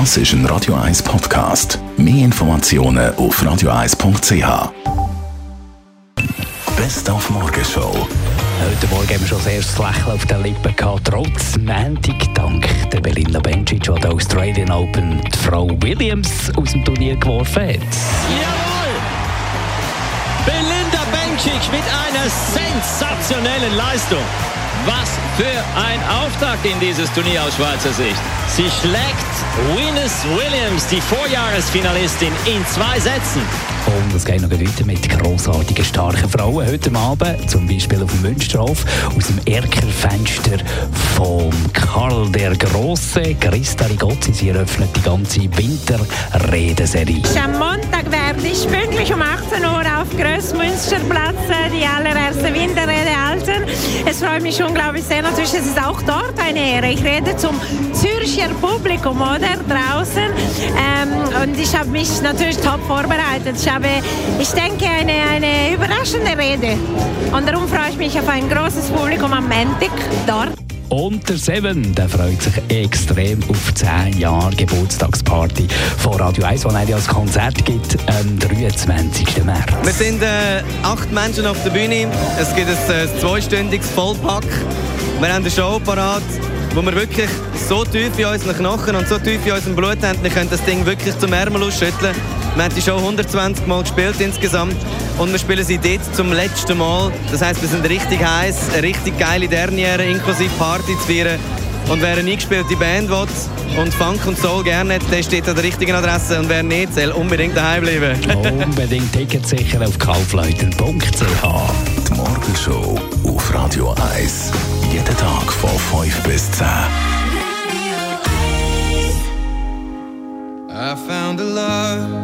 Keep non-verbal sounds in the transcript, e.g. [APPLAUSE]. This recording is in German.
Das ist ein Radio 1 Podcast. Mehr Informationen auf radio1.ch. Best auf Morgenshow. Heute Morgen haben wir schon das erste Lächeln auf den Lippen gehabt, trotz Montag, dank der Belinda Bencic, die der Australian Open die Frau Williams aus dem Turnier geworfen hat. Jawohl! Belinda Bencic mit einer sensationellen Leistung. Was für ein Auftakt in dieses Turnier aus Schweizer Sicht. Sie schlägt Venus Williams, die Vorjahresfinalistin, in zwei Sätzen. Und es geht noch weiter mit grossartigen, starken Frauen. Heute Abend, zum Beispiel auf dem Münsterhof, aus dem Erkerfenster von Karl der Grosse. Christa Rigozzi, sie eröffnet die ganze Winterredenserie. Am Montag werde ich pünktlich um 18 Uhr auf Grossmünsterplatz die allererste halten. Es freut mich unglaublich sehr. Natürlich ist es auch dort eine Ehre. Ich rede zum Zürcher Publikum, oder? Draußen. Ähm, und ich habe mich natürlich top vorbereitet. Ich habe, ich denke, eine, eine überraschende Rede. Und darum freue ich mich auf ein großes Publikum am Montag dort. Und der Seven, der freut sich extrem auf 10 Jahre Geburtstagsparty von Radio 1, die er als Konzert gibt am 23. März. Wir sind äh, acht Menschen auf der Bühne. Es gibt ein, äh, zweistündiges Vollpack. Wir haben eine Show parat, wo wir wirklich so tief in unseren Knochen und so tief in unserem Blut haben, wir können das Ding wirklich zum Ärmel ausschütteln. Wir haben die Show 120 Mal gespielt insgesamt und wir spielen sie dort zum letzten Mal. Das heisst, wir sind richtig heiß, eine richtig geile Derniere inklusive Party zu feiern. Und wer eine eingespielte Band will und Funk und Soul gerne hat, der steht an der richtigen Adresse. Und wer nicht, soll unbedingt daheim bleiben. [LAUGHS] Unbedingt Ticket sicher auf kaufleuten.ch. Die Morgenshow auf Radio 1. Jeden Tag von 5 bis 10. I found a love.